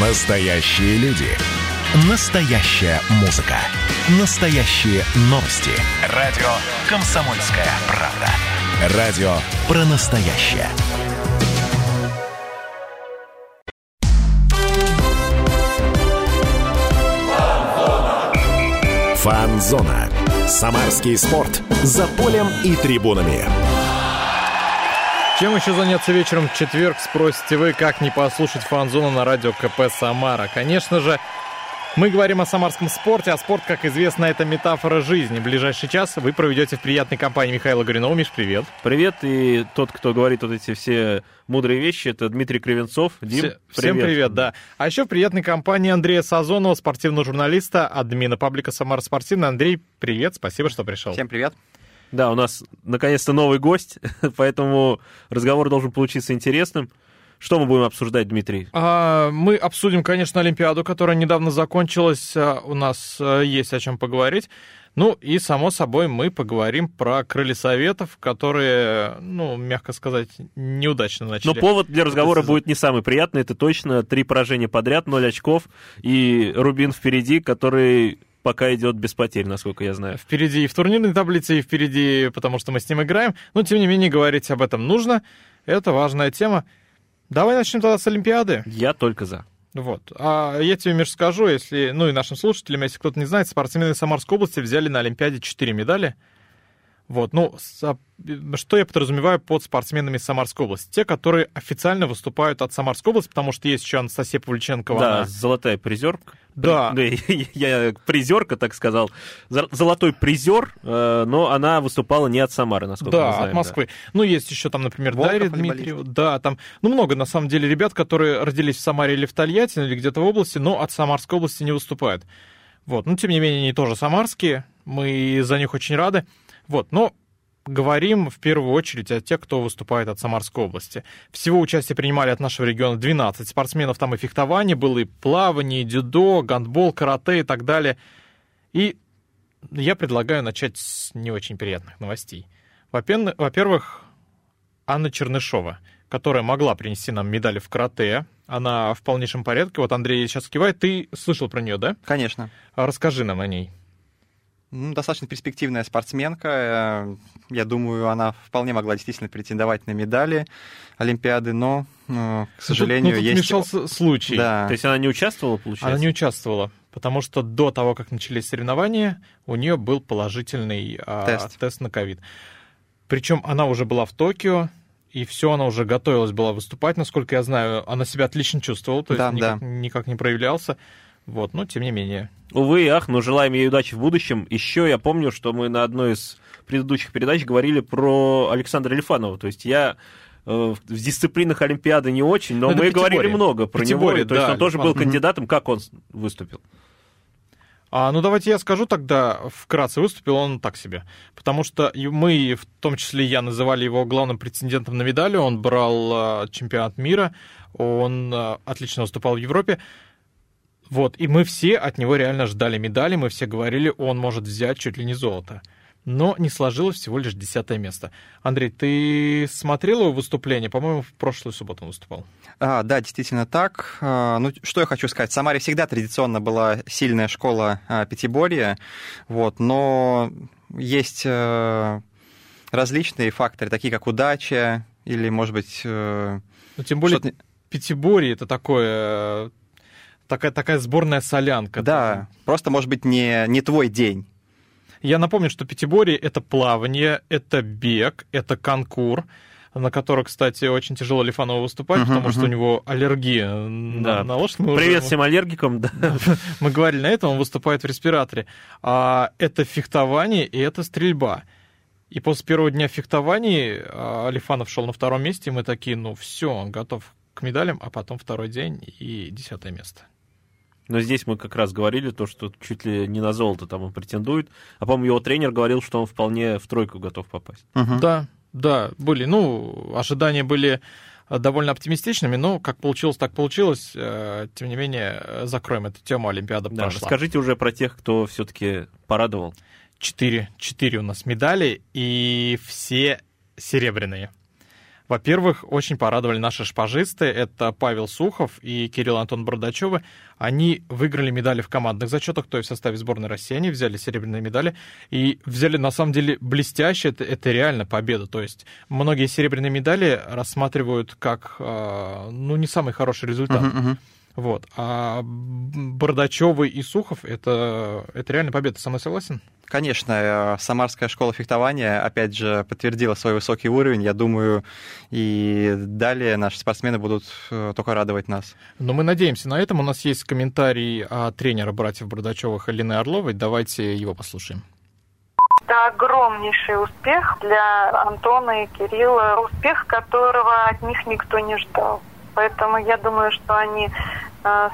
Настоящие люди. Настоящая музыка. Настоящие новости. Радио «Комсомольская правда». Радио про настоящее. Фанзона. Самарский спорт. За полем и трибунами. Чем еще заняться вечером в четверг, спросите вы, как не послушать фан-зону на радио КП «Самара». Конечно же, мы говорим о самарском спорте, а спорт, как известно, это метафора жизни. Ближайший час вы проведете в приятной компании Михаила Горюнова. Миш, привет. Привет, и тот, кто говорит вот эти все мудрые вещи, это Дмитрий Кривенцов. Дим, Все- Всем привет, да. А еще в приятной компании Андрея Сазонова, спортивного журналиста, админа паблика «Самара Спортивная». Андрей, привет, спасибо, что пришел. Всем привет. Да, у нас наконец-то новый гость, поэтому разговор должен получиться интересным. Что мы будем обсуждать, Дмитрий? А, мы обсудим, конечно, Олимпиаду, которая недавно закончилась. А, У нас а, есть о чем поговорить. Ну и, само собой, мы поговорим про крылья советов, которые, ну, мягко сказать, неудачно Но начали. повод для разговора будет не самый приятный, это точно три поражения подряд, ноль очков и Рубин впереди, который пока идет без потерь, насколько я знаю. Впереди и в турнирной таблице, и впереди, потому что мы с ним играем. Но, тем не менее, говорить об этом нужно. Это важная тема. Давай начнем тогда с Олимпиады. Я только за. Вот. А я тебе, Миш, скажу, если, ну и нашим слушателям, если кто-то не знает, спортсмены Самарской области взяли на Олимпиаде 4 медали. Вот, ну, что я подразумеваю под спортсменами Самарской области? Те, которые официально выступают от Самарской области, потому что есть еще Анастасия Павличенкова. Да, она- золотая призерка. Да. Я призерка, так сказал. Зо- Золотой призер, э, но она выступала не от Самары, насколько Да, знаем. от Москвы. Ну, есть еще там, например, Волков, Дарья. Дмитриева. Да, там, ну, много, на самом деле, ребят, которые родились в Самаре или в Тольятти, или где-то в области, но от Самарской области не выступают. Вот, ну, тем не менее, они тоже самарские, мы за них очень рады. Вот, но говорим в первую очередь о тех, кто выступает от Самарской области. Всего участие принимали от нашего региона 12 спортсменов, там и фехтование было, и плавание, и дюдо, гандбол, карате и так далее. И я предлагаю начать с не очень приятных новостей. Во-первых, Анна Чернышова, которая могла принести нам медали в карате. Она в полнейшем порядке. Вот Андрей сейчас кивает. Ты слышал про нее, да? Конечно. Расскажи нам о ней. Ну, достаточно перспективная спортсменка. Э, Я думаю, она вполне могла действительно претендовать на медали Олимпиады, но, э, к сожалению, ну, тут, ну, тут есть... вмешался случай. Да. То есть она не участвовала, получается? Она не участвовала, потому что до того, как начались соревнования, у нее был положительный а, Тест. на ковид. Причем она уже была в Токио, и все, она уже готовилась была выступать, насколько я знаю. Она себя отлично чувствовала, то есть Да, никак, да. никак не проявлялся. Вот, но тем не менее. Увы и ах, но желаем ей удачи в будущем. Еще я помню, что мы на одной из предыдущих передач говорили про Александра Лифанова. То есть я э, в дисциплинах Олимпиады не очень, но Ну, это мы говорили много про него. То есть да, он тоже был Лифанов. кандидатом. Как он выступил? А, ну, давайте я скажу тогда, вкратце выступил он так себе. Потому что мы, в том числе я, называли его главным претендентом на медали. Он брал а, чемпионат мира, он а, отлично выступал в Европе. Вот, и мы все от него реально ждали медали, мы все говорили, он может взять чуть ли не золото. Но не сложилось всего лишь десятое место. Андрей, ты смотрел его выступление? По-моему, в прошлую субботу он выступал. А, да, действительно так. А, Ну, что я хочу сказать. В Самаре всегда традиционно была сильная школа а, пятиборья, вот, но есть э, различные факторы, такие как удача или, может быть, э, Ну, тем более, Пятиборье это такое, э, такая, такая сборная солянка. Да, просто, может быть, не, не твой день. Я напомню, что пятиборье — это плавание, это бег, это конкур, на который, кстати, очень тяжело Лифанову выступать, Мгм, потому что у него аллергия на, Да. на лошадь. Мы уже- Привет всем аллергикам. Да. Мы говорили на этом, он выступает в респираторе. А это фехтование и это стрельба. И после первого дня фехтований а, Алифанов шел на втором месте, и мы такие, ну все, он готов к медалям, а потом второй день и десятое место. Но здесь мы как раз говорили то, что чуть ли не на золото там он претендует. А, по-моему, его тренер говорил, что он вполне в тройку готов попасть. Мгм. Да, да, были, ну, ожидания были э, довольно оптимистичными, но как получилось, так получилось. Э, Тем не менее, закроем эту тему, Олимпиада Да, прошла. расскажите уже про тех, кто все-таки порадовал. Четыре, четыре у нас медали, и все серебряные. Во-первых, очень порадовали наши шпажисты. Это Павел Сухов и Кирилл Антон Бардачевы. Они выиграли медали в командных зачетах, то есть в составе сборной России. Они взяли серебряные медали и взяли, на самом деле, блестяще. Это, это реально победа. То есть многие серебряные медали рассматривают как, э, ну, не самый хороший результат. Uh-huh, uh-huh. Вот. А Бардачевы и Сухов это, это реально победа. Со мной согласен? Конечно, э, Самарская школа фехтования, опять же, подтвердила свой высокий уровень. Я думаю, и далее наши спортсмены будут э, только радовать нас. Но мы надеемся на этом. У нас есть комментарий от тренера братьев Бардачевых Алины Орловой. Давайте его послушаем. Это огромнейший успех для Антона и Кирилла. Успех, которого от них никто не ждал. Поэтому я думаю, что они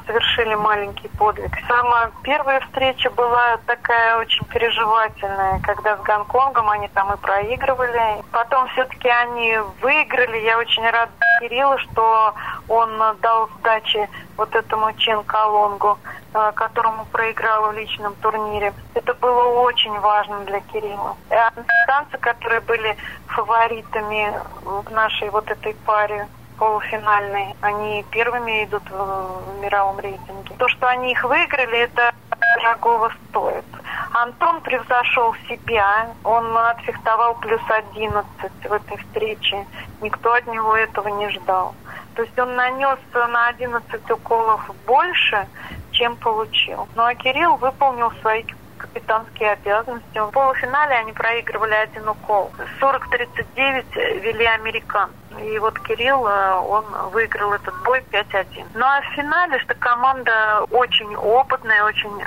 совершили маленький подвиг. Самая первая встреча была такая очень переживательная, когда с Гонконгом они там и проигрывали. Потом все-таки они выиграли. Я очень рада Кириллу, что он дал сдачи вот этому Чен Калонгу, э, которому проиграл в личном турнире. Это было очень важно для Кирилла. Американцы, которые были фаворитами в нашей вот этой паре, полуфинальные. Они первыми идут в мировом рейтинге. То, что они их выиграли, это дорогого стоит. Антон превзошел себя. Он отфехтовал плюс 11 в этой встрече. Никто от него этого не ждал. То есть он нанес на 11 уколов больше, чем получил. Ну а Кирилл выполнил свои капитанские обязанности. В полуфинале они проигрывали один укол. 40-39 вели американцы. И вот Кирилл, э, он выиграл этот бой 5-1. Ну а в финале, что команда очень опытная, очень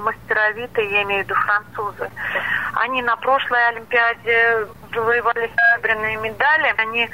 мастеровитая, я имею в виду французы. Они на прошлой Олимпиаде завоевали серебряные медали. Они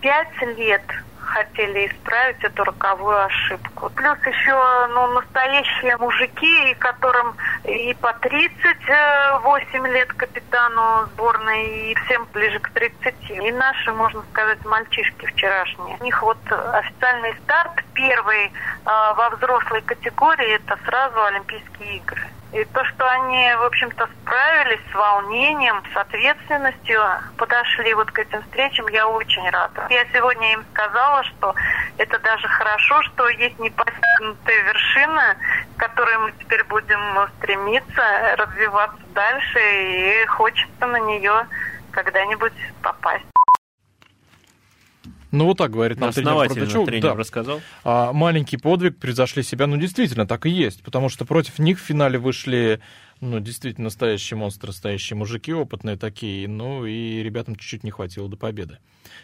пять лет хотели исправить эту роковую ошибку. Плюс еще ну, настоящие мужики, которым и по 38 лет капитану сборной, и всем ближе к 30. И наши, можно сказать, мальчишки вчерашние. У них вот официальный старт первый э, во взрослой категории, это сразу Олимпийские игры. И то, что они, в общем-то, справились с волнением, с ответственностью, подошли вот к этим встречам, я очень рада. Я сегодня им сказала, что это даже хорошо, что есть непостигнутая вершина, к которой мы теперь будем стремиться, развиваться дальше, и хочется на нее когда-нибудь попасть. Ну, вот так говорит нам тренер Протачев. тренер да. рассказал. А, маленький подвиг, превзошли себя. Ну, действительно, так и есть. Потому что против них в финале вышли, ну, действительно, настоящие монстры, настоящие мужики, опытные такие. Ну, и ребятам чуть-чуть не хватило до победы.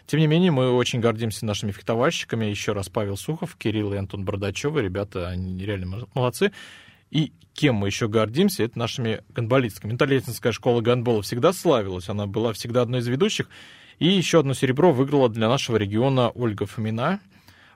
Тем не менее, мы очень гордимся нашими фехтовальщиками. Еще раз Павел Сухов, Кирилл и Антон Бардачевы. Ребята, они реально молодцы. И кем мы еще гордимся, это нашими гандболистами. Менталетинская школа гандбола всегда славилась, она была всегда одной из ведущих. И еще одно серебро выиграла для нашего региона Ольга Фомина.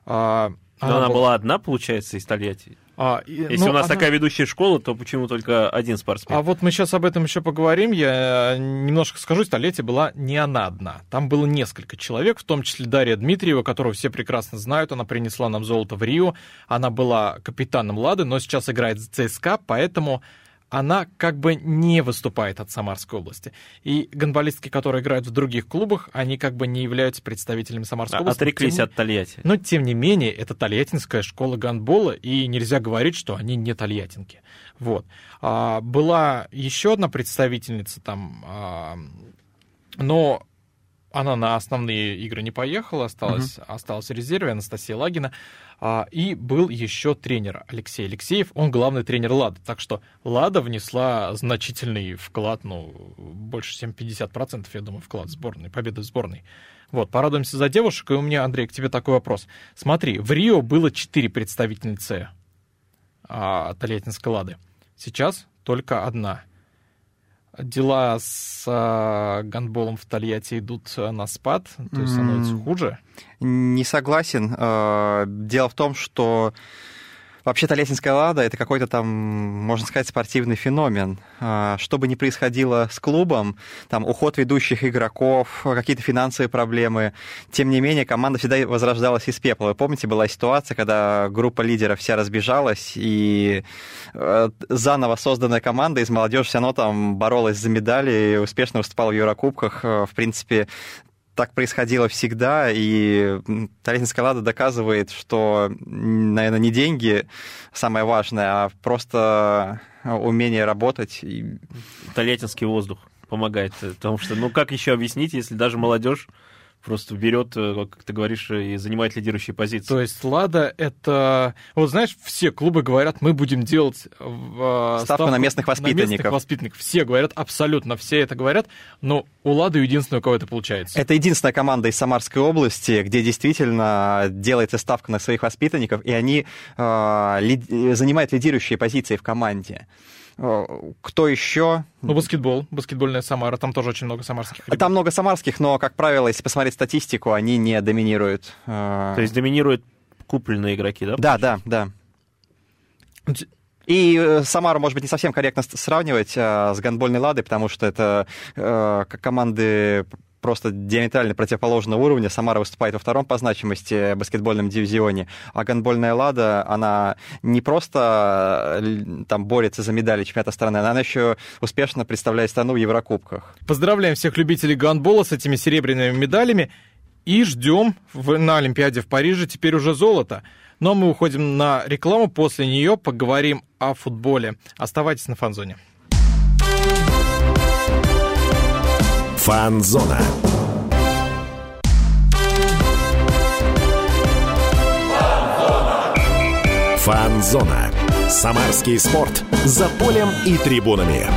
А, она, Но она была... была одна, получается, из Тольятти? А, Если ну, у нас она... такая ведущая школа, то почему только один спортсмен? А вот мы сейчас об этом еще поговорим. Я немножко скажу, столетие была не она одна. Там было несколько человек, в том числе Дарья Дмитриева, которую все прекрасно знают. Она принесла нам золото в Рио. Она была капитаном Лады, но сейчас играет в ЦСКА, поэтому она как бы не выступает от Самарской области. И гонболистки, которые играют в других клубах, они как бы не являются представителями Самарской а, области. Отреклись тем... от Тольятти. Но, тем не менее, это Тольяттинская школа гандбола, и нельзя говорить, что они не тольяттинки. Вот. А, была еще одна представительница там, а, но она на основные игры не поехала, осталась, uh-huh. осталась в резерве, Анастасия Лагина. А, и был еще тренер Алексей Алексеев, он главный тренер Лады. Так что Лада внесла значительный вклад, ну, больше, чем 50%, я думаю, вклад сборной, победы сборной. Вот, порадуемся за девушек. И у меня, Андрей, к тебе такой вопрос. Смотри, в Рио было 4 представительницы а, Тольяттинской Лады. Сейчас только одна — дела с э, гандболом в Тольятти идут на спад, то есть становится хуже? Не согласен. Э, дело в том, что Вообще Тольяттинская Лада — это какой-то там, можно сказать, спортивный феномен. А, что бы ни происходило с клубом, там уход ведущих игроков, какие-то финансовые проблемы, тем не менее команда всегда возрождалась из пепла. Вы помните, была ситуация, когда группа лидеров вся разбежалась, и э, заново созданная команда из молодежи все равно там боролась за медали и успешно выступала в Еврокубках. Э, в принципе, так происходило всегда, и Тольяттинская «Лада» доказывает, что, наверное, не деньги самое важное, а просто умение работать. Тольяттинский воздух помогает, потому что, ну, как еще объяснить, если даже молодежь просто берет, э, как ты говоришь, и занимает лидирующие позиции. То есть Лада это... Вот знаешь, все клубы говорят, мы будем делать ставку, ставку на местных воспитанников. На местных воспитанников. Все говорят, абсолютно все это говорят, но у Лады единственное, у кого это получается. Это единственная команда из Самарской области, где действительно делается ставка на своих воспитанников, и они э, ли, занимают лидирующие позиции в команде. Э, кто еще? Ну, баскетбол, баскетбольная Самара, там тоже очень много самарских. Ребят. Там много самарских, но, как правило, если посмотреть статистику, они не доминируют. Э. То есть доминируют купленные игроки, да? Да, да, да. И э, Самару, может быть, не совсем корректно сравнивать а, с гандбольной Ладой, потому что это а, команды просто диаметрально противоположного уровня. Самара выступает во втором по значимости баскетбольном дивизионе, а гандбольная «Лада», она не просто э, там борется за медали чемпионата страны, она еще успешно представляет страну в Еврокубках. Поздравляем всех любителей гандбола с этими серебряными медалями и ждем на Олимпиаде в Париже теперь уже золото. Но мы уходим на рекламу, после нее поговорим о футболе. Оставайтесь на фанзоне. Фанзона. Фанзона. Самарский спорт. За полем и трибунами.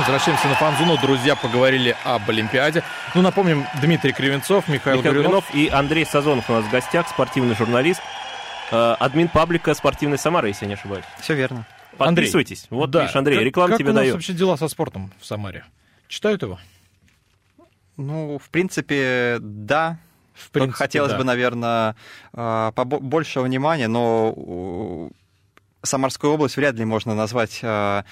Возвращаемся на фанзону. Друзья, поговорили об Олимпиаде. Ну, напомним, Дмитрий Кривенцов, Михаил, Михаил Горюнов. и Андрей Сазонов у нас в гостях, спортивный журналист, э, админ паблика «Спортивной Самары», если я не ошибаюсь. Все верно. Подписывайтесь. Андрей, вот, да. видишь, Андрей, реклама тебе дает. Как у нас вообще дела со спортом в Самаре? Читают его? Ну, в принципе, да. В принципе, хотелось да. бы, наверное, а, больше внимания, но Самарскую область вряд ли можно назвать а,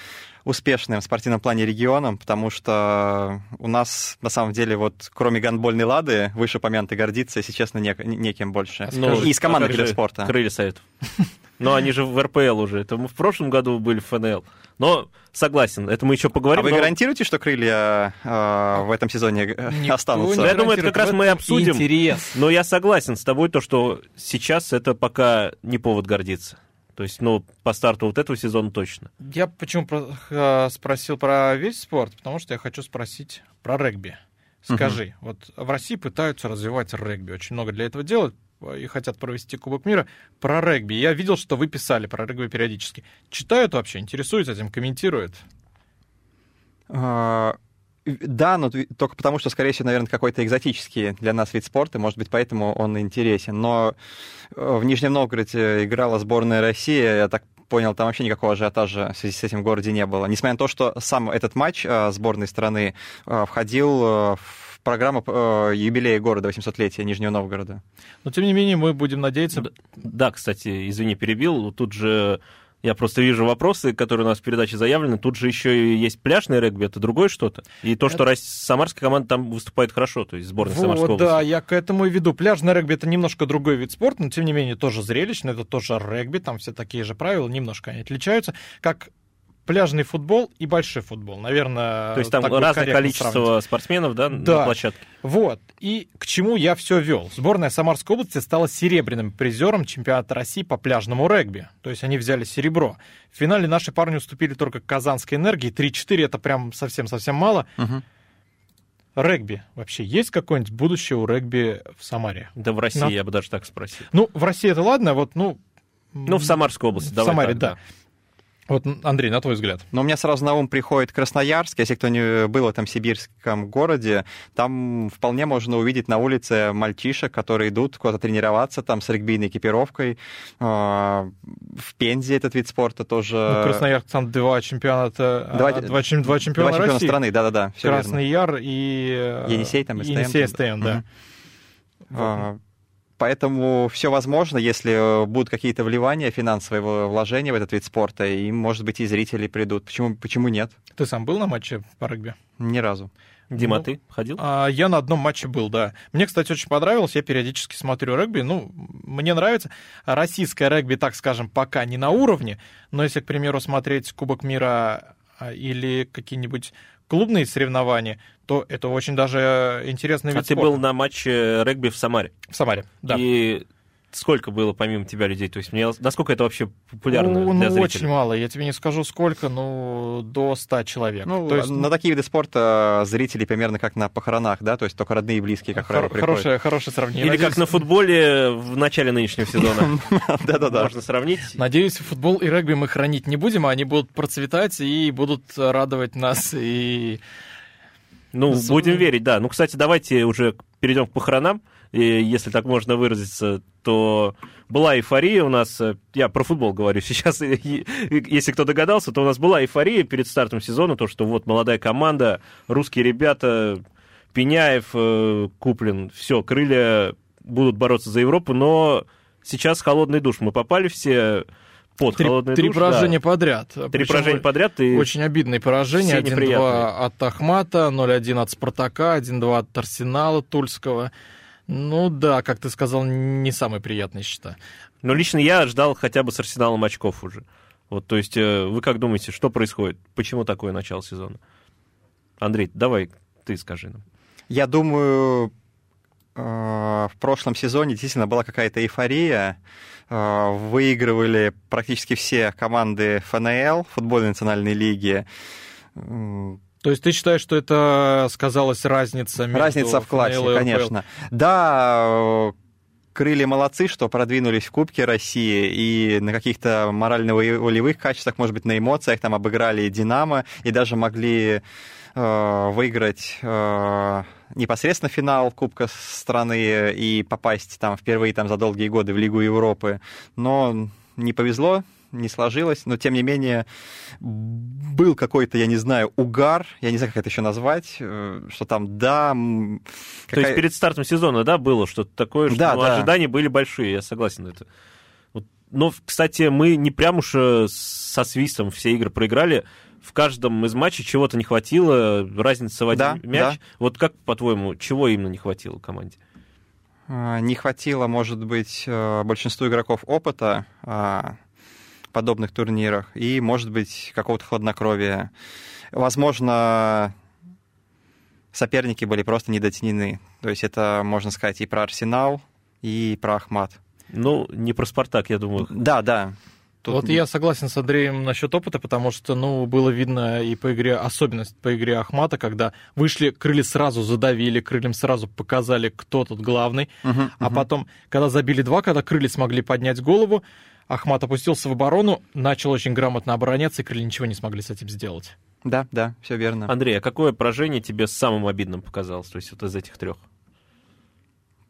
успешным в спортивном плане регионом, потому что у нас, на самом деле, вот кроме гандбольной «Лады», выше помянутой гордиться, если честно, не, неким больше. Ну, и из команды а спорта. Крылья советов. Но они же в РПЛ уже. Это мы в прошлом году были в ФНЛ. Но согласен, это мы еще поговорим. А вы но... гарантируете, что крылья э, в этом сезоне э, Никто останутся? Я думаю, это как раз мы обсудим. Интерес. Но я согласен с тобой, то, что сейчас это пока не повод гордиться. То есть, ну, по старту вот этого сезона точно. Я почему про, спросил про весь спорт? Потому что я хочу спросить про регби. Скажи, угу. вот в России пытаются развивать регби, очень много для этого делают и хотят провести Кубок мира про регби. Я видел, что вы писали про регби периодически. Читают вообще, интересуются этим, комментируют? А, да, но только потому, что, скорее всего, наверное, какой-то экзотический для нас вид спорта, может быть, поэтому он интересен. Но э, в Нижнем Новгороде играла сборная России, я так понял, там вообще никакого ажиотажа в связи с этим в городе не было. Несмотря на то, что сам этот матч э, сборной страны э, входил в программа э, юбилея города, 800-летия Нижнего Новгорода. Но, тем не менее, мы будем надеяться... Да, кстати, извини, перебил. Тут же я просто вижу вопросы, которые у нас в передаче заявлены. Тут же еще и есть пляжный регби, это другое что-то. И то, что это... самарская команда там выступает хорошо, то есть сборная вот, Самарской области. Да, я к этому и веду. Пляжный регби это немножко другой вид спорта, но тем не менее тоже зрелищный, это тоже регби, там все такие же правила, немножко они отличаются. Как пляжный футбол и большой футбол. Наверное, То есть там разное количество сравнить. спортсменов да, да, на площадке. Вот. И к чему я все вел. Сборная Самарской области стала серебряным призером чемпионата России по пляжному регби. То есть они взяли серебро. В финале наши парни уступили только Казанской энергии. 3-4 это прям совсем-совсем мало. Угу. Регби. Вообще есть какое-нибудь будущее у регби в Самаре? Да в России, На... я бы даже так спросил. Ну, в России это ладно, вот, ну... Ну, в Самарской области, В Самаре, так, да. да. Вот, Андрей, на твой взгляд. Но у меня сразу на ум приходит Красноярск. Если кто не был в этом сибирском городе, там вполне можно увидеть на улице мальчишек, которые идут куда-то тренироваться там с регбийной экипировкой. А, в Пензе этот вид спорта тоже... Ну, Красноярск, там два чемпионата, два, а, два, два чемпиона два чемпиона России. страны, да-да-да. Красный верно. Яр и... Енисей там, СТМ. Енисей, СТМ, да. Угу. А, Поэтому все возможно, если будут какие-то вливания, финансовые вложения в этот вид спорта, и, может быть, и зрители придут. Почему, почему нет? Ты сам был на матче по регби? Ни разу. Дима, ну, ты ходил? А, я на одном матче был, да. Мне, кстати, очень понравилось. Я периодически смотрю регби. Ну, мне нравится. Российское регби, так скажем, пока не на уровне. Но если, к примеру, смотреть Кубок мира а, или какие-нибудь клубные соревнования, то это очень даже интересный А вид ты спорта. был на матче регби в Самаре. в Самаре, да. И сколько было помимо тебя людей? То есть мне, насколько это вообще популярно ну, для ну, зрителей? очень мало. Я тебе не скажу сколько, ну, до 100 человек. Ну, То есть, на такие виды спорта зрители примерно как на похоронах, да, то есть только родные и близкие, как правило, хор- приходят. хорошее, хорошее сравнение. Или Надеюсь- как на футболе в начале нынешнего сезона. Да-да-да. Можно сравнить. Надеюсь, футбол и регби мы хранить не будем, а они будут процветать и будут радовать нас. И Ну, С- будем верить, да. Ну, кстати, давайте уже перейдем к похоронам. И если так можно выразиться, то была эйфория у нас. э, Я про футбол говорю сейчас. Если кто догадался, то у нас была эйфория перед стартом сезона, то, что вот молодая команда, русские ребята, Пеняев, э, Куплин, все, крылья будут бороться за Европу, но сейчас холодный душ. Мы попали все под три, холодный три душ. поражения да. подряд. Три Причем поражения подряд. И... Очень обидные поражения. все 1-2 неприятные. от Ахмата, 0-1 от Спартака, 1-2 от Арсенала Тульского. Ну да, как ты сказал, не самые приятные счета. Но лично я ждал хотя бы с Арсеналом очков уже. Вот, то есть, э, вы как думаете, что происходит? Почему такое начало сезона? Андрей, давай ты скажи нам. Я думаю, э, в прошлом сезоне действительно была какая-то эйфория. Э, Выигрывали практически все команды ФНЛ, футбольной национальной лиги. То есть ты считаешь, что это сказалась разница между Разница в классе, ФНЛ и конечно. Да, э, крылья молодцы, что продвинулись в Кубке России и на каких-то морально-волевых качествах, может быть, на эмоциях там обыграли Динамо и даже могли э, выиграть э, непосредственно финал Кубка страны и попасть там впервые там за долгие годы в Лигу Европы. Но не повезло, не сложилось, но тем не менее был какой-то, я не знаю, угар, я не знаю, как это еще назвать, э, что там, да... м, То какая- есть перед стартом сезона, да, было что-то такое, что Да, ну, да. ожидания были большие, я согласен. Это. Вот. Но, кстати, мы не прям уж э, со свистом все игры проиграли. В каждом из матчей чего-то не хватило, разница в один Да, мяч. да. Вот как, по-твоему, чего именно не хватило команде? А, Не хватило, может быть, э, большинству игроков опыта а, подобных турнирах и, может быть, какого-то хладнокровия. Возможно, соперники были просто недооценены. То есть это, можно сказать, и про Арсенал, и про Ахмат. Ну, не про Спартак, я думаю. Да, да. Тут Вот я согласен с Андреем насчет опыта, потому что, ну, было видно и по игре, особенность по игре Ахмата, когда вышли, крылья сразу задавили, крыльям сразу показали, кто тут главный, Мгм, а мгм. потом, когда забили два, когда крылья смогли поднять голову, Ахмат опустился в оборону, начал очень грамотно обороняться, и крылья ничего не смогли с этим сделать. Да, да, все верно. Андрей, а какое поражение тебе самым обидным показалось, то есть вот из этих трех?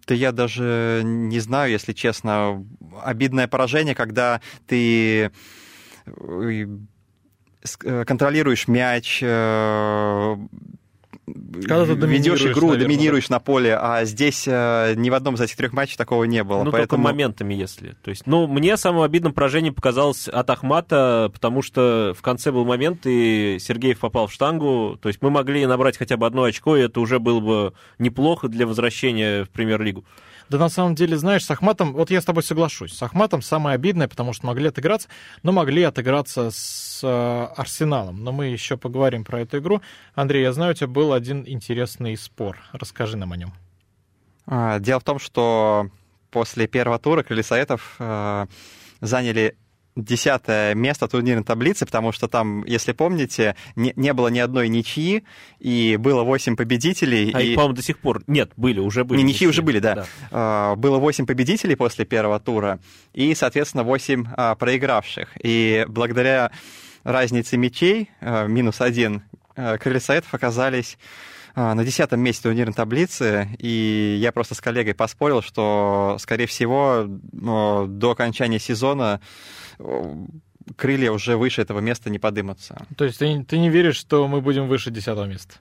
Да я даже не знаю, если честно. Обидное поражение, когда ты э, э, контролируешь мяч, э, Когда ты ведешь доминируешь, игру, наверное, доминируешь на поле, а здесь э, ни в одном из этих трех матчей такого не было. Ну, поэтому... только моментами, если. То есть, ну, мне самым обидным поражением показалось от Ахмата, потому что в конце был момент, и Сергеев попал в штангу. То есть мы могли набрать хотя бы одно очко, и это уже было бы неплохо для возвращения в премьер-лигу. Да на самом деле, знаешь, с Ахматом, вот я с тобой соглашусь, с Ахматом самое обидное, потому что могли отыграться, но могли отыграться с э, Арсеналом. Но мы еще поговорим про эту игру. Андрей, я знаю, у тебя был один интересный спор. Расскажи нам о нем. А, Дело в том, что после первого тура крылья Советов э, заняли десятое место турнирной таблицы, потому что там, если помните, не, не было ни одной ничьи, и было восемь победителей. А и... их, по-моему, до сих пор... Нет, были, уже были. Не, ничьи ничьи. уже были, да. А, Было 8 победителей после первого тура и, соответственно, 8 а, проигравших. И благодаря разнице мячей, а, минус один, а, крылья Советов оказались на десятом месте турнирной таблицы, и я просто с коллегой поспорил, что, скорее всего, до окончания сезона э, крылья уже выше этого места не подымутся. То есть ты, ты не веришь, что мы будем выше десятого места?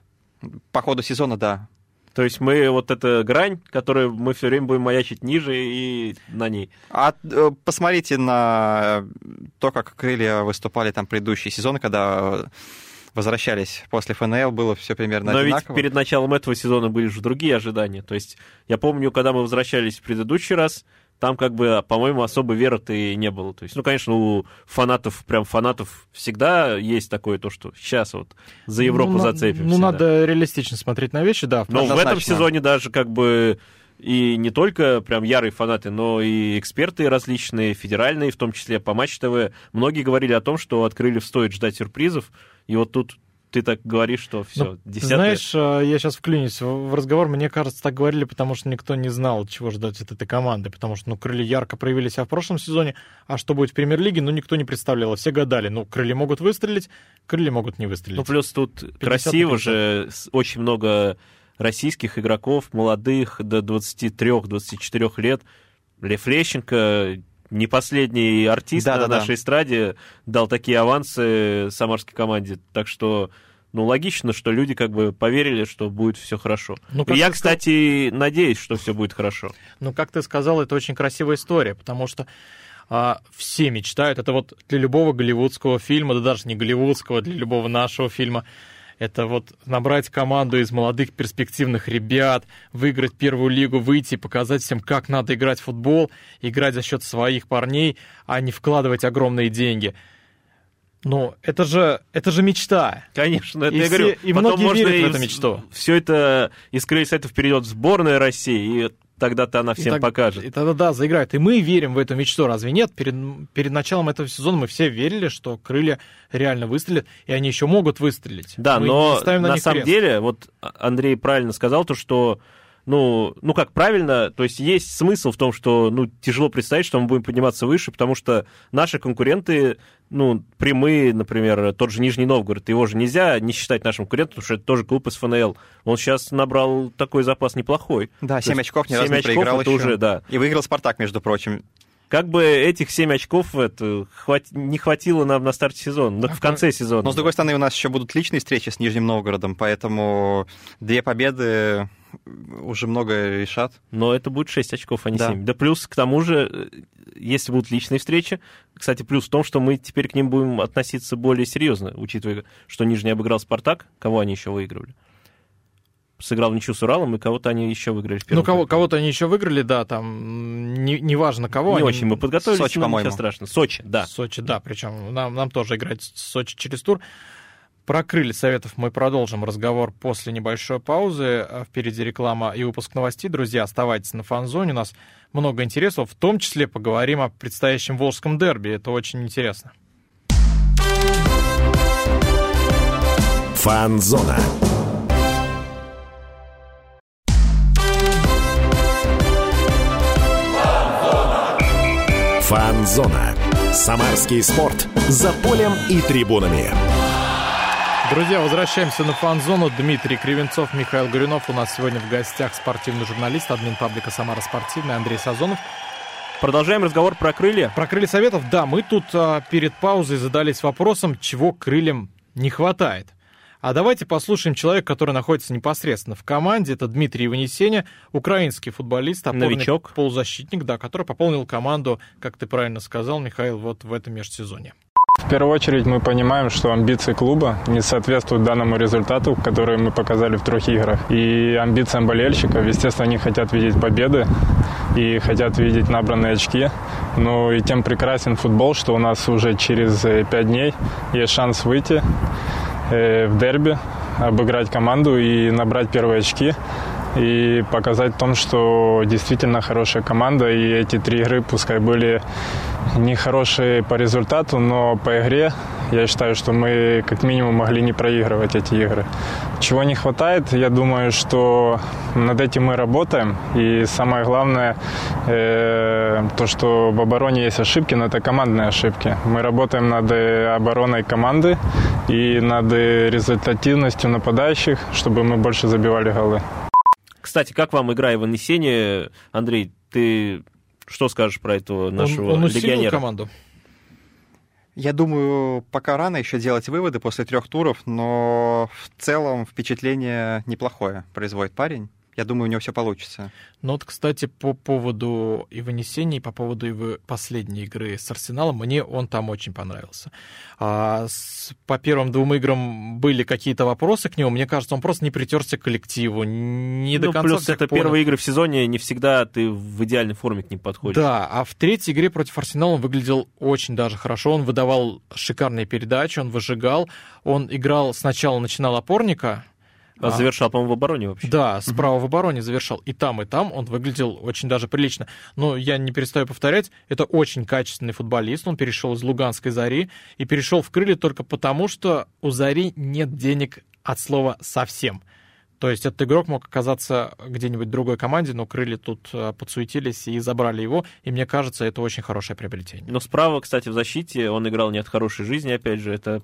По ходу сезона, да. То есть мы вот эта грань, которую мы все время будем маячить ниже и на ней. А э, посмотрите на то, как крылья выступали там предыдущие сезоны, когда возвращались после ФНЛ, было все примерно Но ведь одинаково. перед началом этого сезона были же другие ожидания. То есть я помню, когда мы возвращались в предыдущий раз, там как бы, по-моему, особой веры-то и не было. То есть, ну, конечно, у фанатов, прям фанатов всегда есть такое то, что сейчас вот за Европу ну, зацепимся. Ну, да. надо реалистично смотреть на вещи, да. Но в этом однозначно. сезоне даже как бы и не только прям ярые фанаты, но и эксперты различные, федеральные, в том числе по Матч ТВ, многие говорили о том, что от Крыльев стоит ждать сюрпризов, и вот тут ты так говоришь, что все, Ну, десятое. Знаешь, э, я сейчас вклинюсь в разговор. Мне кажется, так говорили, потому что никто не знал, чего ждать от этой команды. Потому что, ну, крылья ярко проявили себя в прошлом сезоне, а что будет в премьер-лиге, ну, никто не представлял. Все гадали, ну, крылья могут выстрелить, крылья могут не выстрелить. Ну, плюс тут 50 красиво же, очень много российских игроков, молодых, до 23-24 лет. Лев Лещенко, не последний артист на Да-да-да. нашей эстраде, дал такие авансы самарской команде. Так что, ну, логично, что люди как бы поверили, что будет все хорошо. Ну, И я, ты сказал- кстати, надеюсь, что все будет хорошо. Ну, как ты сказал, это очень красивая история, потому что а, все мечтают. Это вот для любого голливудского фильма, да даже не голливудского, для любого нашего фильма. Это вот набрать команду из молодых перспективных ребят, выиграть первую лигу, выйти, показать всем, как надо играть в футбол, играть за счет своих парней, а не вкладывать огромные деньги. Ну, это же, это же мечта. Конечно, это И я все- говорю. и потом многие можно верят в и эту мечту. Все это из Крыльев перейдет в сборную России, и тогда-то она всем и так- покажет. И тогда, да, заиграют. И мы верим в эту мечту, разве нет? Перед, перед началом этого сезона мы все верили, что крылья реально выстрелят, и они еще могут выстрелить. Да, Мы но на, на самом крест. деле, вот Андрей правильно сказал то, что ну, ну как правильно, то есть есть смысл в том, что ну, тяжело представить, что мы будем подниматься выше, потому что наши конкуренты, ну, прямые, например, тот же Нижний Новгород, его же нельзя не считать нашим конкурентом, потому что это тоже клуб из ФНЛ. Он сейчас набрал такой запас неплохой. Да, То 7 есть очков ни разу семь не очков проиграл это еще. уже, да. И выиграл Спартак, между прочим. Как бы этих 7 очков это, хват- не хватило нам на старте сезона, ну, в конце сезона. Но, с другой стороны, у нас еще будут личные встречи с Нижним Новгородом, поэтому две победы уже многое решат. Но это будет 6 очков, а не Да. 7. Да плюс к тому же, э, если будут личные встречи, кстати, плюс в том, что мы теперь к ним будем относиться более серьезно, учитывая, что Нижний обыграл Спартак, кого они еще выигрывали? Сыграл ничью с Уралом, и кого-то они еще выиграли в первом Ну, кого, кого-то они еще выиграли, да, там, м, не- неважно кого. Не они- очень мы подготовились, Сочи, по-моему. страшного. Сочи, да. Сочи, да, причем нам, нам тоже играть с Сочи через тур. Про крылья советов мы продолжим разговор после небольшой паузы. А Впереди реклама и выпуск новостей. Друзья, оставайтесь на фан-зоне. У нас много интересов. В том числе поговорим о предстоящем волжском дерби. Это очень интересно. Фанзона. Фанзона. Самарский спорт. За полем и трибунами. Друзья, возвращаемся на фан-зону. Дмитрий Кривенцов, Михаил Горюнов. У нас сегодня в гостях спортивный журналист, админ паблика «Самара спортивная» Андрей Сазонов. Продолжаем разговор про крылья. Про крылья советов, да, мы тут а, перед паузой задались вопросом, чего крыльям не хватает. А давайте послушаем человека, который находится непосредственно в команде. Это Дмитрий Иванесеня, украинский футболист, Новичок. полузащитник, да, который пополнил команду, как ты правильно сказал, Михаил, вот в этом межсезонье. В первую очередь мы понимаем, что амбиции клуба не соответствуют данному результату, который мы показали в трех играх. И амбициям болельщиков, естественно, они хотят видеть победы и хотят видеть набранные очки. Ну и тем прекрасен футбол, что у нас уже через э, пять дней есть шанс выйти э, в дерби, обыграть команду и набрать первые очки. И показать в том, что действительно хорошая команда. И эти три игры, пускай были не хорошие по результату, но по игре я считаю, что мы как минимум могли не проигрывать эти игры. Чего не хватает, я думаю, что над этим мы работаем. И самое главное, э, то, что в обороне есть ошибки, но это командные ошибки. Мы работаем над э, обороной команды и над э, результативностью нападающих, чтобы мы больше забивали голы. Кстати, как вам игра Иван Есени? Андрей, ты что скажешь про этого нашего он, он легионера? команду? Я думаю, пока рано еще делать выводы после трех туров, но в целом впечатление неплохое производит парень. Я думаю, у него все получится. Ну вот, кстати, по поводу и вынесений, по поводу его последней игры с Арсеналом, мне он там очень понравился. А с, по первым двум играм были какие-то вопросы к нему. Мне кажется, он просто не притерся к коллективу, не ну, до конца плюс это понял. первые игры в сезоне, не всегда ты в идеальной форме к ним подходишь. Да, а в третьей игре против Арсенала он выглядел очень даже хорошо. Он выдавал шикарные передачи, он выжигал. Он играл сначала, начинал опорника, А завершал, по-моему, в обороне вообще. Да, справа в обороне завершал. И там, и там он выглядел очень даже прилично. Но я не перестаю повторять, это очень качественный футболист. Он перешел из Луганской Зари и перешел в крылья только потому, что у Зари нет денег от слова совсем. То есть этот игрок мог оказаться где-нибудь в другой команде, но крылья тут э, подсуетились и забрали его. И мне кажется, это очень хорошее приобретение. Но справа, кстати, в защите он играл не от хорошей жизни, опять же, это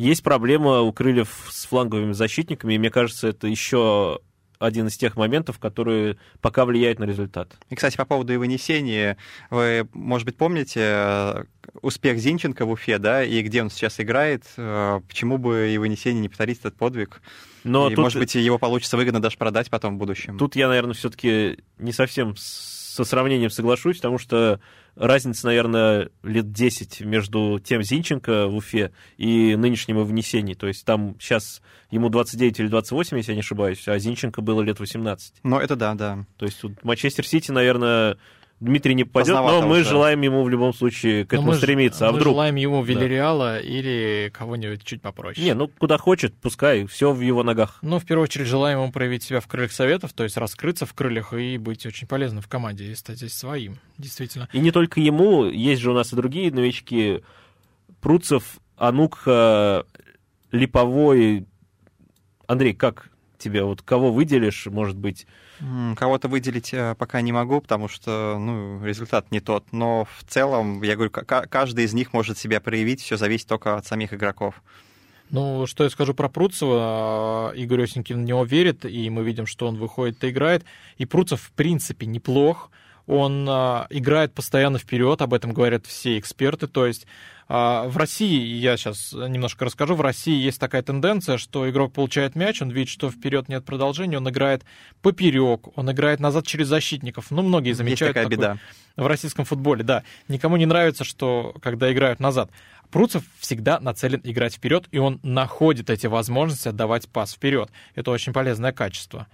есть проблема у крыльев с фланговыми защитниками, и мне кажется, это еще один из тех моментов, которые пока влияют на результат. И, кстати, по поводу вынесения, вы, может быть, помните э, успех Зинченко в Уфе, да, и где он сейчас играет, э, почему бы и вынесение не повторить этот подвиг? Но и, тут, может быть, его получится выгодно даже продать потом в будущем. тут я, наверное, все-таки не совсем со сравнением соглашусь, потому что разница, наверное, лет 10 между тем Зинченко в Уфе и нынешним его внесением. То есть там сейчас ему 29 или 28, если я не ошибаюсь, а Зинченко было лет 18. Но это да, да. То есть Манчестер Сити, наверное, Дмитрий не попадет, но мы уже. желаем ему в любом случае к Но этому мы стремиться. А мы вдруг? желаем ему Вильяреала или кого-нибудь чуть попроще. Не, ну куда хочет, пускай, все в его ногах. Ну, в первую очередь, желаем ему проявить себя в крыльях советов, то есть раскрыться в крыльях и быть очень полезным в команде, и стать здесь своим, действительно. И не только ему, есть же у нас и другие новички. Пруцев, Анук, Липовой. Андрей, как тебе, вот кого выделишь, может быть? Кого-то выделить э, пока не могу, потому что ну, результат не тот. Но в целом, я говорю, ка- каждый из них может себя проявить, все зависит только от самих игроков. Ну, что я скажу про Пруцева, Игорь Осенькин в него верит, и мы видим, что он выходит и играет. И Пруцев, в принципе, неплох. Он а, играет постоянно вперед, об этом говорят все эксперты. То есть а, в России, я сейчас немножко расскажу, в России есть такая тенденция, что игрок получает мяч, он видит, что вперед нет продолжения, он играет поперек, он играет назад через защитников. Ну, многие Есть замечают такая такое беда. в российском футболе, да. Никому не нравится, что когда играют назад. Пруцев всегда нацелен играть вперед, и он находит эти возможности отдавать пас вперед. Это очень полезное качество.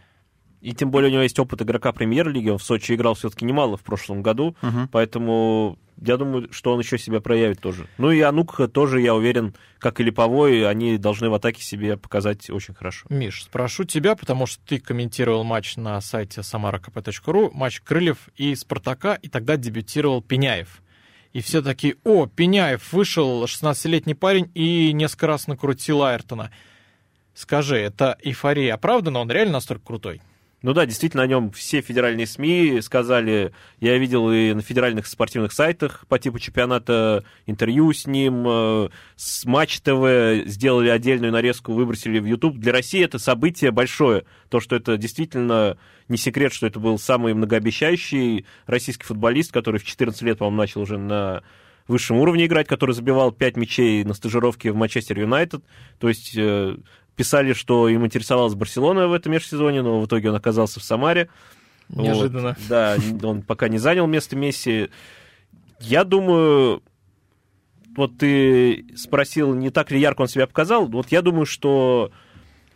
И тем более у него есть опыт игрока премьер-лиги, он в Сочи играл все-таки немало в прошлом году, Мгм. поэтому я думаю, что он еще себя проявит тоже. Ну и Анук тоже, я уверен, как и Липовой, они должны в атаке себе показать очень хорошо. Миш, спрошу тебя, потому что ты комментировал матч на сайте samarakp.ru, матч Крыльев и Спартака, и тогда дебютировал Пеняев. И все такие, о, Пеняев вышел, 16-летний парень, и несколько раз накрутил Айртона. Скажи, это эйфория оправдана? Он реально настолько крутой? Ну да, действительно, о нем все федеральные СМИ сказали, я видел и на федеральных спортивных сайтах по типу чемпионата интервью с ним, э, с Матч ТВ сделали отдельную нарезку, выбросили в YouTube. Для России это событие большое, то, что это действительно не секрет, что это был самый многообещающий российский футболист, который в 14 лет, по-моему, начал уже на высшем уровне играть, который забивал 5 мячей на стажировке в Манчестер Юнайтед. То есть э, писали, что им интересовалась Барселона в этом межсезоне, но в итоге он оказался в Самаре. Неожиданно. Вот. Да, он пока не занял место Месси. Я думаю, вот ты спросил, не так ли ярко он себя показал. Вот я думаю, что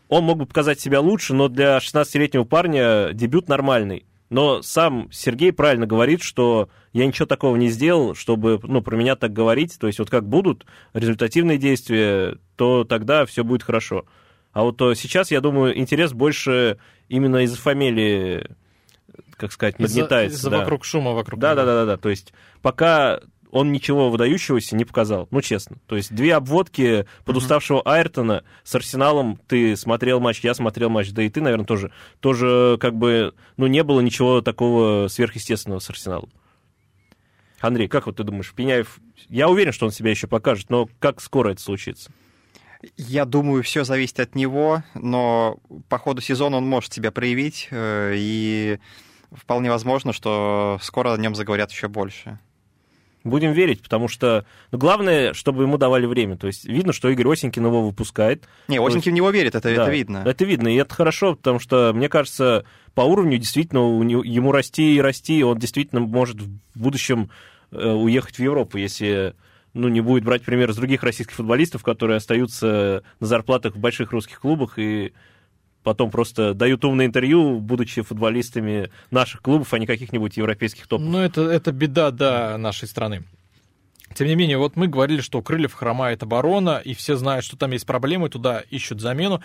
он мог бы показать себя лучше, но для 16-летнего парня дебют нормальный. Но сам Сергей правильно говорит, что я ничего такого не сделал, чтобы ну, про меня так говорить. То есть вот как будут результативные действия, то тогда все будет хорошо. А вот то сейчас, я думаю, интерес больше именно из-за фамилии, как сказать, нагнетается. Из-за да. вокруг шума вокруг. Да, да, да, да, да. То есть пока он ничего выдающегося не показал, ну честно. То есть две обводки под уставшего Айртона с Арсеналом, ты смотрел матч, я смотрел матч, да и ты, наверное, тоже, тоже как бы, ну не было ничего такого сверхъестественного с Арсеналом. Андрей, как вот ты думаешь, Пеняев, я уверен, что он себя еще покажет, но как скоро это случится? Я думаю, все зависит от него, но по ходу сезона он может себя проявить, э, и вполне возможно, что скоро о нем заговорят еще больше. Будем верить, потому что ну, главное, чтобы ему давали время. То есть видно, что Игорь Осенькин его выпускает. Не, Осенькин в него верит, это, Да, это видно. Это видно, и это хорошо, потому что, мне кажется, по уровню действительно у него- ему расти и расти, он действительно может в будущем э, уехать в Европу, если ну, не будет брать пример с других российских футболистов, которые остаются на зарплатах в больших русских клубах и потом просто дают умное интервью, будучи футболистами наших клубов, а не каких-нибудь европейских топов. Ну, это, это беда, да, нашей страны. Тем не менее, вот мы говорили, что у Крыльев хромает оборона, и все знают, что там есть проблемы, туда ищут замену.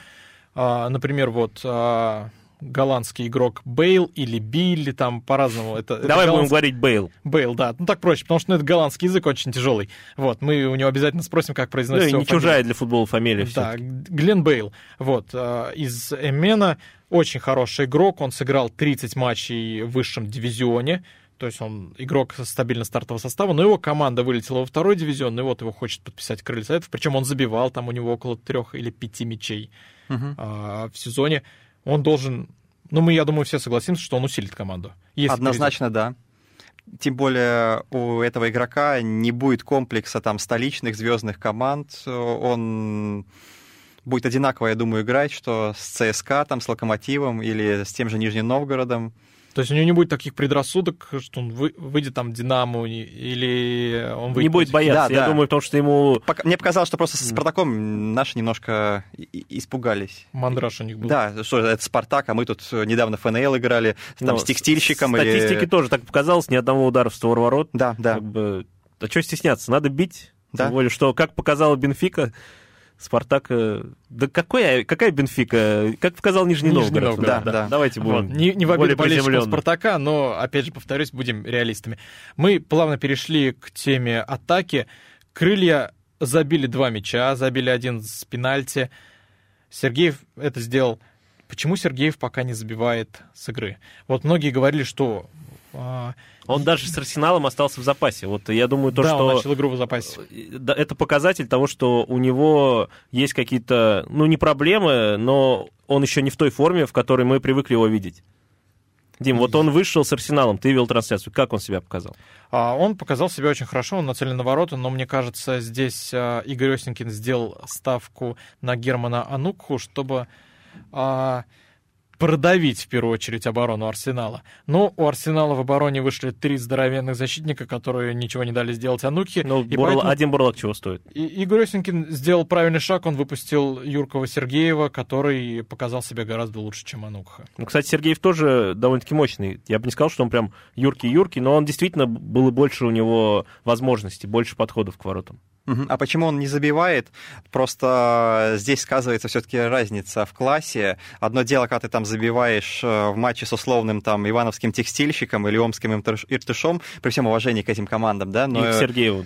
А, например, вот а, голландский игрок Бейл или Билли, там по-разному. Это, это Давай будем голландский- говорить Бейл. Бейл, да. Ну, так проще, потому что ну, это голландский язык очень тяжелый. Вот, мы у него обязательно спросим, как Ну, произносится его не фамилия. чужая для футбола фамилия. Да. Глен Бейл, вот, э, из Эмена, очень хороший игрок, он сыграл 30 матчей в высшем дивизионе, то есть он игрок стабильно стартового состава, но его команда вылетела во второй дивизион, и вот его хочет подписать Крылья Советов, причем он забивал там у него около трех или пяти мячей Мгм. а, в сезоне. Он должен, ну мы, я думаю, все согласимся, что он усилит команду. Однозначно, да. Тем более у этого игрока не будет комплекса там столичных звездных команд. Он будет одинаково, я думаю, играть, что с ЦСКА, там, с Локомотивом или с тем же Нижним Новгородом. То есть у него не будет таких предрассудок, что он вы- выйдет там Динамо или он выйдет Не будет бояться. Да, Я да. думаю, потому что ему Пока- Мне показалось, что просто со Спартаком наши немножко испугались. Мандраж у них был. Да, что это Спартак, а мы тут недавно ФНЛ играли там, Ну, с текстильщиком. с- Статистики или... тоже так показалось, ни одного удара в створ ворот. Да, да. Как бы, а что стесняться? Надо бить. Да. Тем более, что, как показала Бенфика, Спартак... э, Да какой, какая Бенфика? Как показал Нижний, Нижний Новгород. Новгород, да. Да. Давайте Вот. будем Не, не в обиду болельщиков. Спартака, но, опять же, повторюсь, будем реалистами. Мы плавно перешли к теме атаки. Крылья забили два мяча, забили один с пенальти. Сергеев это сделал. Почему Сергеев пока не забивает с игры? Вот многие говорили, что... Он даже с Арсеналом остался в запасе. Вот я думаю, то, да, что... он начал игру в запасе. Да, это показатель того, что у него есть какие-то, ну, не проблемы, но он еще не в той форме, в которой мы привыкли его видеть. Дим, вот он вышел с Арсеналом, ты вел трансляцию, как он себя показал? А, Он показал себя очень хорошо, он нацелен на ворота, но мне кажется, здесь а, Игорь Осенькин сделал ставку на Германа Анукху, чтобы а, продавить в первую очередь оборону Арсенала. Но у Арсенала в обороне вышли три здоровенных защитника, которые ничего не дали сделать Анукхе. Ну, и Бурла- поэтому один бурлак чего стоит? и- Игорь Осенькин сделал правильный шаг, он выпустил Юркова Сергеева, который показал себя гораздо лучше, чем Анукха. Ну, кстати, Сергеев тоже довольно-таки мощный. Я бы не сказал, что он прям юркий-юркий, но он действительно было больше у него возможностей, больше подходов к воротам. А почему он не забивает? Просто здесь сказывается все-таки разница в классе. Одно дело, когда ты там забиваешь э, в матче с условным там ивановским текстильщиком или омским Иртыш- иртышом, при всем уважении к этим командам, да, но... И к Сергееву.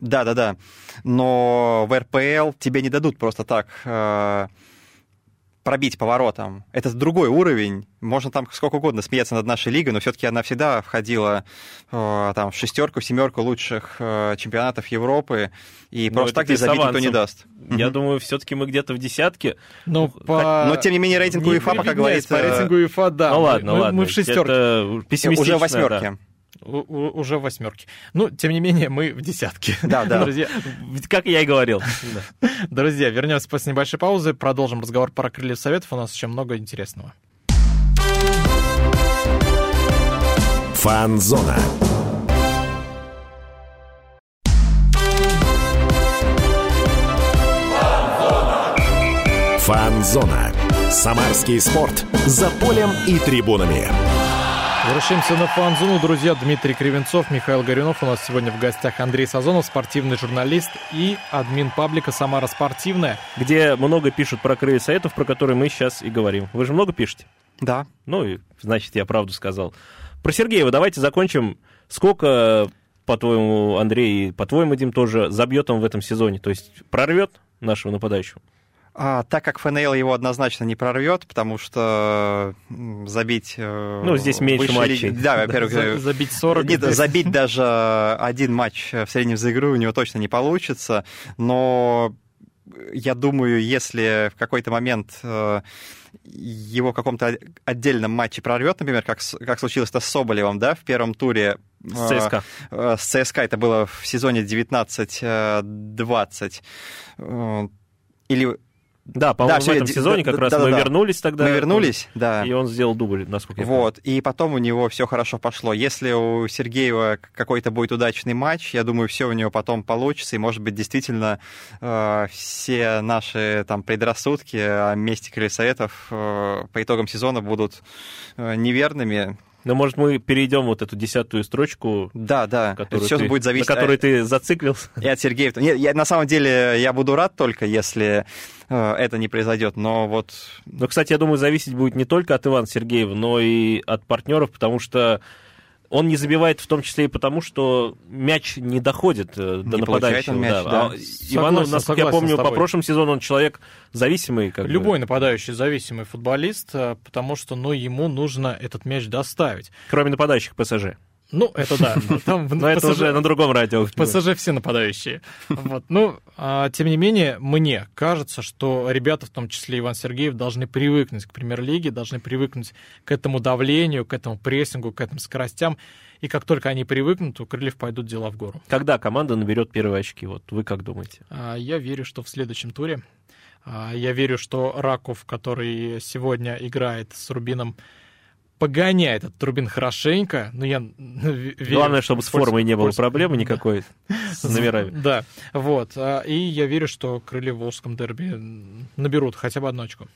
Да, да, да. Но в РПЛ тебе не дадут просто так э, пробить поворотом. Это другой уровень. Можно там сколько угодно смеяться над нашей лигой, но все-таки она всегда входила э, там, в шестерку, семерку лучших э, чемпионатов Европы. И Ну, просто так здесь забить никто не даст. Я Мгм. думаю, все-таки мы где-то в десятке. Но, по... Но, тем не менее, рейтинг УЕФА пока говорит... прибедняйся, По э, рейтингу УЕФА, да. ну ладно, мы, ладно. мы в шестерке. Уже в да. восьмерке. У- у- уже в восьмерке. Ну, тем не менее, мы в десятке. Да, да. Друзья, Ведь Как я и говорил. Да. друзья, вернемся после небольшой паузы, продолжим разговор про крылья советов. У нас еще много интересного. Фанзона. Фанзона. Самарский спорт. За полем и трибунами. Возвращаемся на фан-зону, друзья. Дмитрий Кривенцов, Михаил Горюнов. У нас сегодня в гостях Андрей Сазонов, спортивный журналист и админ паблика «Самара спортивная». Где много пишут про крылья советов, про которые мы сейчас и говорим. Вы же много пишете? Да. Ну, и, значит, я правду сказал. Про Сергеева давайте закончим. Сколько, по-твоему, Андрей, и по-твоему, Дим, тоже забьет он в этом сезоне? То есть прорвет нашего нападающего? А, так как ФНЛ его однозначно не прорвет, потому что забить... э, Ну, здесь меньше матчей. лиги- Да, во-первых, За- э, Забить 40. Нет, здесь. забить даже один матч в среднем за игру у него точно не получится, но я думаю, если в какой-то момент э, его в каком-то отдельном матче прорвет, например, как, как случилось это с Соболевым, да, в первом туре с ЦСКА. Э, с ЦСКА это было в сезоне 19-20. Или да, по-моему, да, в этом сезоне как да, раз да, мы да. вернулись тогда. Мы вернулись, да. И он сделал дубль, насколько я помню. Вот, и потом у него все хорошо пошло. Если у Сергеева какой-то будет удачный матч, я думаю, все у него потом получится, и, может быть, действительно э, все наши там предрассудки о месте Крыльсоветов э, по итогам сезона будут э, неверными. Ну, может, мы перейдем вот эту десятую строчку, да, да. Все будет зависеть, на которой от... ты зациклился. И от Сергея. Нет, я, на самом деле я буду рад только, если э, это не произойдет, но вот... Но, кстати, я думаю, зависеть будет не только от Ивана Сергеева, но и от партнеров, потому что он не забивает в том числе и потому, что мяч не доходит э, до не нападающего. Мяч, да. Да. А Иван, насколько я помню, по прошлому сезону он человек зависимый. Как Любой бы. нападающий зависимый футболист, э, потому что ну, ему нужно этот мяч доставить. Кроме нападающих ПСЖ. Ну, это да. Там Но ПСЖ, это уже на другом радио. ПСЖ все нападающие. Вот. Ну, а, тем не менее, мне кажется, что ребята, в том числе Иван Сергеев, должны привыкнуть к премьер-лиге, должны привыкнуть к этому давлению, к этому прессингу, к этим скоростям. И как только они привыкнут, у Крыльев пойдут дела в гору. Когда команда наберет первые очки? Вот вы как думаете? А, я верю, что в следующем туре. А, я верю, что Раков, который сегодня играет с Рубином, погоняет этот Трубин хорошенько, но я верю, Главное, чтобы с формой не было проблемы никакой с номерами. Да, вот. А, и я верю, что крылья в Волжском дерби наберут хотя бы одну очку.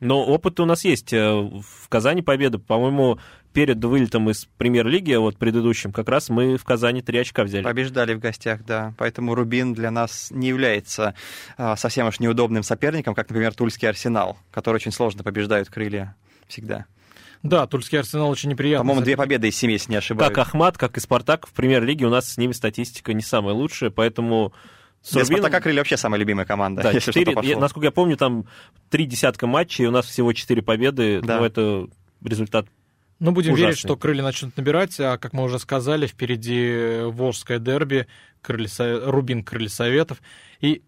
Но опыт у нас есть. Э, в Казани победа, по-моему, перед вылетом из премьер-лиги, вот предыдущим, как раз мы в Казани три очка взяли. Побеждали в гостях, да. Поэтому Рубин для нас не является а, совсем уж неудобным соперником, как, например, Тульский Арсенал, который очень сложно побеждают крылья всегда. Да, Тульский Арсенал очень неприятный. По-моему, две победы из семи, если не ошибаюсь. Как Ахмат, как и Спартак в премьер-лиге у нас с ними статистика не самая лучшая, поэтому... С Для. Спартака крылья вообще самая любимая команда, да, если 4, я, Насколько я помню, там три десятка матчей, у нас всего четыре победы, да. ну, это результат ну, будем Ужасный. верить, что крылья начнут набирать, а, как мы уже сказали, впереди Волжское дерби, крылья, Рубин Крылья Советов. И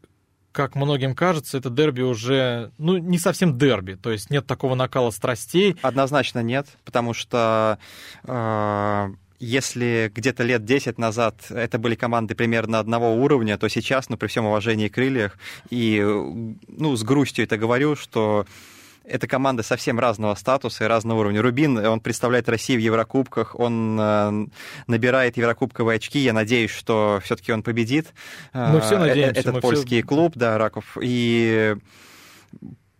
как многим кажется, это дерби уже, ну, не совсем дерби, то есть нет такого накала страстей. Однозначно нет, потому что э, если где-то лет 10 назад это были команды примерно одного уровня, то сейчас, ну, при всем уважении к крыльях, и, ну, с грустью это говорю, что это команда совсем разного статуса и разного уровня. Рубин, он представляет Россию в Еврокубках, он э, набирает еврокубковые очки. Я надеюсь, что все-таки он победит. Мы все э, надеемся. Этот польский все... клуб, да, Раков. И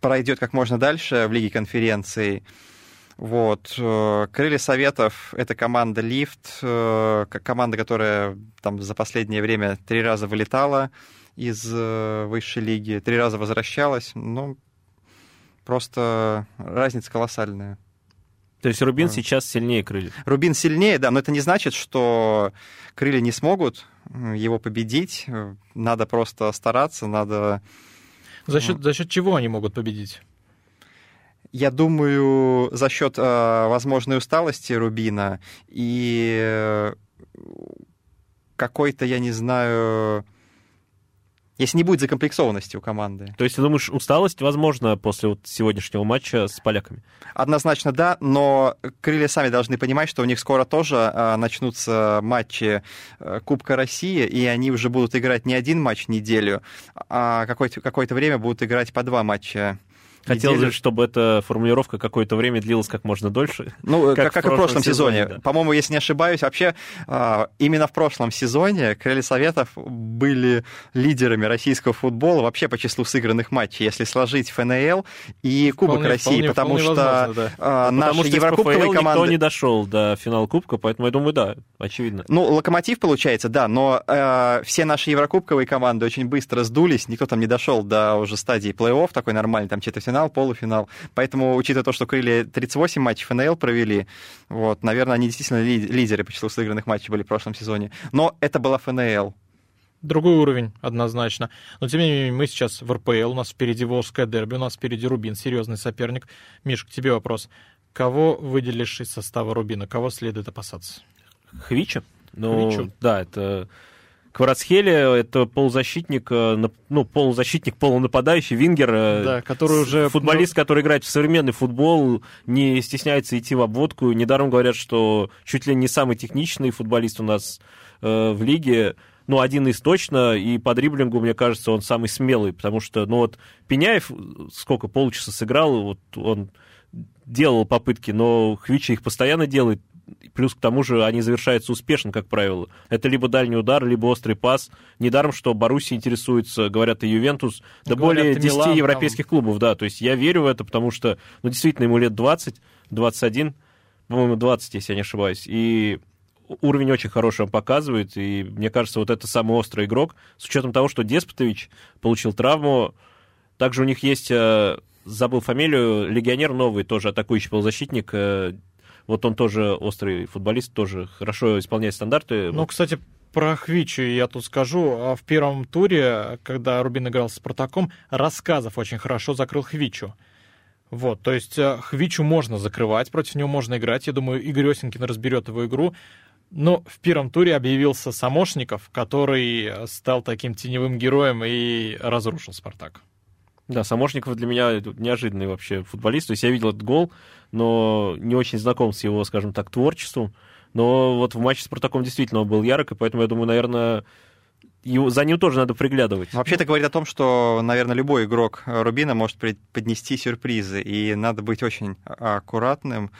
пройдет как можно дальше в Лиге конференций. Вот. Э, Крылья Советов — это команда «Лифт», команда, которая там за последнее время три раза вылетала из высшей лиги, три раза возвращалась. Ну, Просто разница колоссальная. То есть Рубин а. сейчас сильнее крыльев? Рубин сильнее, да, но это не значит, что крылья не смогут его победить. Надо просто стараться, надо... За счет, за счет чего они могут победить? Я думаю, за счет э, возможной усталости Рубина и э, какой-то, я не знаю, если не будет закомплексованности у команды. То есть ты думаешь, усталость возможно после вот сегодняшнего матча с поляками? Однозначно да, но крылья сами должны понимать, что у них скоро тоже а, начнутся матчи а, Кубка России, и они уже будут играть не один матч в неделю, а какое-то, какое-то время будут играть по два матча Хотелось бы, чтобы эта формулировка какое-то время длилась как можно дольше. Ну, как, как, как в прошлом сезоне. сезоне. Да. По-моему, если не ошибаюсь, вообще а, именно в прошлом сезоне Крылья Советов были лидерами российского футбола вообще по числу сыгранных матчей, если сложить ФНЛ и Кубок вполне, России, вполне, потому вполне что возможно, да. а, наши потому что еврокубковые команды... никто не дошел до финала Кубка, поэтому я думаю, да, очевидно. Ну, Локомотив получается, да, но э, все наши еврокубковые команды очень быстро сдулись, никто там не дошел до уже стадии плей-офф такой нормальный, там четвертьфинал финал, полуфинал. Поэтому, учитывая то, что крылья 38 матчей ФНЛ провели, вот, наверное, они действительно лидеры по числу сыгранных матчей были в прошлом сезоне. Но это была ФНЛ. Другой уровень, однозначно. Но тем не менее, мы сейчас в РПЛ, у нас впереди Волжское дерби, у нас впереди Рубин, серьезный соперник. Миш, к тебе вопрос. Кого выделишь из состава Рубина? Кого следует опасаться? Хвича? Ну, Хвичу. да, это Кварацхеле это полузащитник, э, ну, полузащитник, полунападающий, вингер. э, Да, который уже- Футболист, который играет в современный футбол, не стесняется идти в обводку. Недаром говорят, что чуть ли не самый техничный футболист у нас э, в лиге. Ну, один из точно, и по дриблингу, мне кажется, он самый смелый, потому что, ну, вот Пеняев сколько, полчаса сыграл, вот он делал попытки, но Хвича их постоянно делает, Плюс к тому же они завершаются успешно, как правило. Это либо дальний удар, либо острый пас. Недаром, что Баруси интересуется, говорят, и Ювентус, да Говорят, более и 10 Милан европейских клубов, да. То есть я верю в это, потому что, ну, действительно, ему лет 20, 21, по-моему, 20, если я не ошибаюсь. И уровень очень хороший он показывает, и мне кажется, вот это самый острый игрок, с учетом того, что Деспотович получил травму. Также у них есть, э, забыл фамилию, легионер новый, тоже атакующий полузащитник, э, вот он тоже острый футболист, тоже хорошо исполняет стандарты. Ну, кстати, про Хвичу я тут скажу. А В первом туре, когда Рубин играл с Спартаком, Рассказов очень хорошо закрыл Хвичу. Вот, то есть э, Хвичу можно закрывать, против него можно играть. Я думаю, Игорь Осенькин разберет его игру. Но в первом туре объявился Самошников, который стал таким теневым героем и разрушил Спартак. Да, Самошников для меня неожиданный вообще футболист. То есть я видел этот гол, но не очень знаком с его, скажем так, творчеством. Но вот в матче с Спартаком действительно он был ярок, и поэтому я думаю, наверное, его, за ним тоже надо приглядывать. Вообще это говорит о том, что, наверное, любой игрок Рубина может поднести сюрпризы, и надо быть очень аккуратным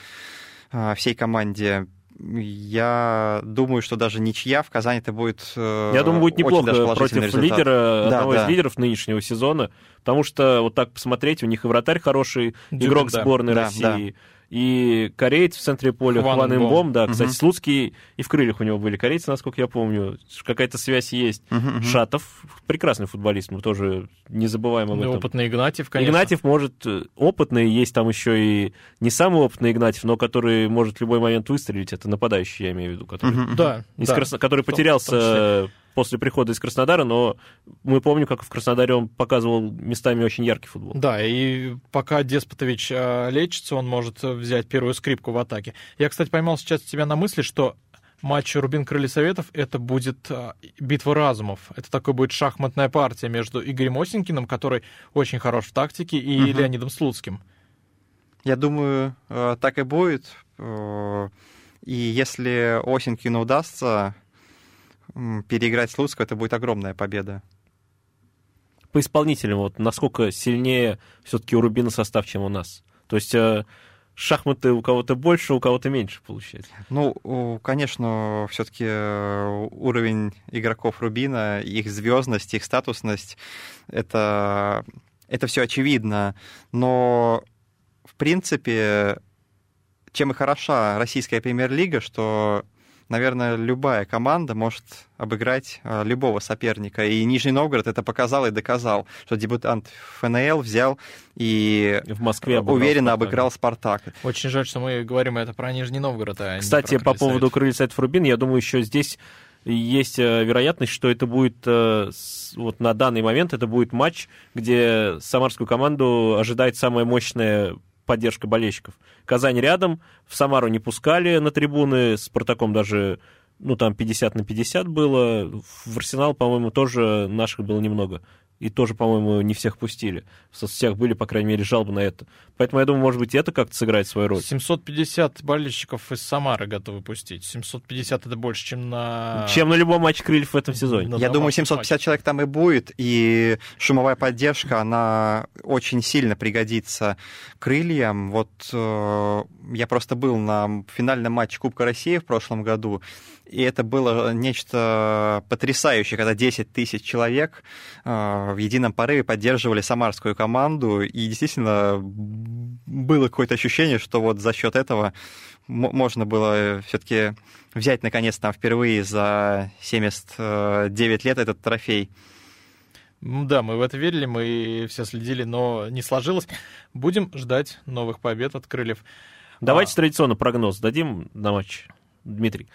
а, всей команде. Я думаю, что даже ничья в Казани это будет Я думаю, будет неплохо против результат. лидера, Да, одного да. из лидеров нынешнего сезона, потому что вот так посмотреть, у них и вратарь хороший, Дюбин, игрок да. сборной Да, России, и кореец в центре поля, Хван Хван Имбом. Да, кстати, Мгм. Слуцкий и в крыльях у него были корейцы, насколько я помню, какая-то связь есть. Мгм. Шатов, прекрасный футболист, мы тоже не забываем об этом. опытный Игнатьев, конечно. Игнатьев может э, опытный, есть там еще и не самый опытный Игнатьев, но который может в любой момент выстрелить, это нападающий, я имею в виду, который, мгм. Да, из да. Который потерялся после прихода из Краснодара, но мы помним, как в Краснодаре он показывал местами очень яркий футбол. Да, и пока Деспотович э, лечится, он может взять первую скрипку в атаке. Я, кстати, поймал сейчас тебя на мысли, что матч Рубин Крылья Советов это будет э, битва разумов. Это такой будет шахматная партия между Игорем Осенькиным, который очень хорош в тактике, и Мгм. Леонидом Слуцким. Я думаю, э, так и будет. И если Осенькину удастся переиграть Слуцкого, это будет огромная победа. По исполнителям, вот насколько сильнее все-таки у Рубина состав, чем у нас. То есть э, шахматы у кого-то больше, у кого-то меньше получается. Ну, конечно, все-таки уровень игроков Рубина, их звездность, их статусность, это, это все очевидно. Но, в принципе, чем и хороша российская премьер-лига, что, наверное, любая команда может обыграть а, любого соперника. И Нижний Новгород это показал и доказал, что дебютант ФНЛ взял и В Москве обыграл уверенно «Спартак». обыграл Спартак. Очень жаль, что мы говорим это про Нижний Новгород, а не Кстати, про по поводу крылья Советов Рубин, я думаю, еще здесь есть э, вероятность, что это будет э, вот на данный момент это будет матч, где самарскую команду ожидает самая мощная поддержка болельщиков. Казань рядом, в Самару не пускали на трибуны, с Спартаком даже, ну, там 50 на 50 было. В Арсенал, по-моему, тоже наших было немного. И тоже, по-моему, не всех пустили. В соцсетях были, по крайней мере, жалобы на это. Поэтому я думаю, может быть, это как-то сыграет свою роль. 750 болельщиков из Самары готовы пустить. 750 это больше, чем на... Чем на любом матче крыльев в этом сезоне. на Я думаю, домашнем 750 матче. человек там и будет, и шумовая поддержка, она очень сильно пригодится крыльям. Вот э, я просто был на финальном матче Кубка России в прошлом году, и это было нечто потрясающее, когда 10 тысяч человек э, в едином порыве поддерживали самарскую команду, и действительно было какое-то ощущение, что вот за счет этого можно было все-таки взять, наконец, там впервые за 79 лет этот трофей. М, Да, мы в это верили, мы все следили, но не сложилось. Будем ждать новых побед от крыльев. Давайте А. традиционно прогноз дадим на матч, Дмитрий.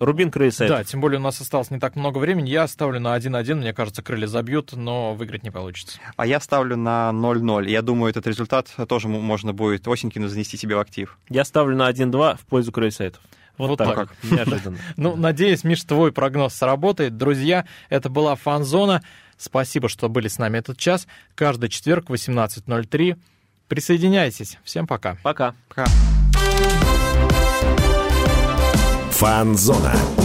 Рубин Крылья Да, Советов. тем более у нас осталось не так много времени. Я ставлю на 1-1. Мне кажется, крылья забьют, но выиграть не получится. А я ставлю на 0-0. Я думаю, этот результат тоже можно будет Осенькину занести себе в актив. Я ставлю на 1-2 в пользу Крылья Советов. Вот, так, так. неожиданно. Ну, надеюсь, Миш, твой прогноз сработает. Друзья, это была Фанзона. Спасибо, что были с нами этот час. Каждый четверг в 18.03. Присоединяйтесь. Всем пока. Пока. Пока. Фанзона.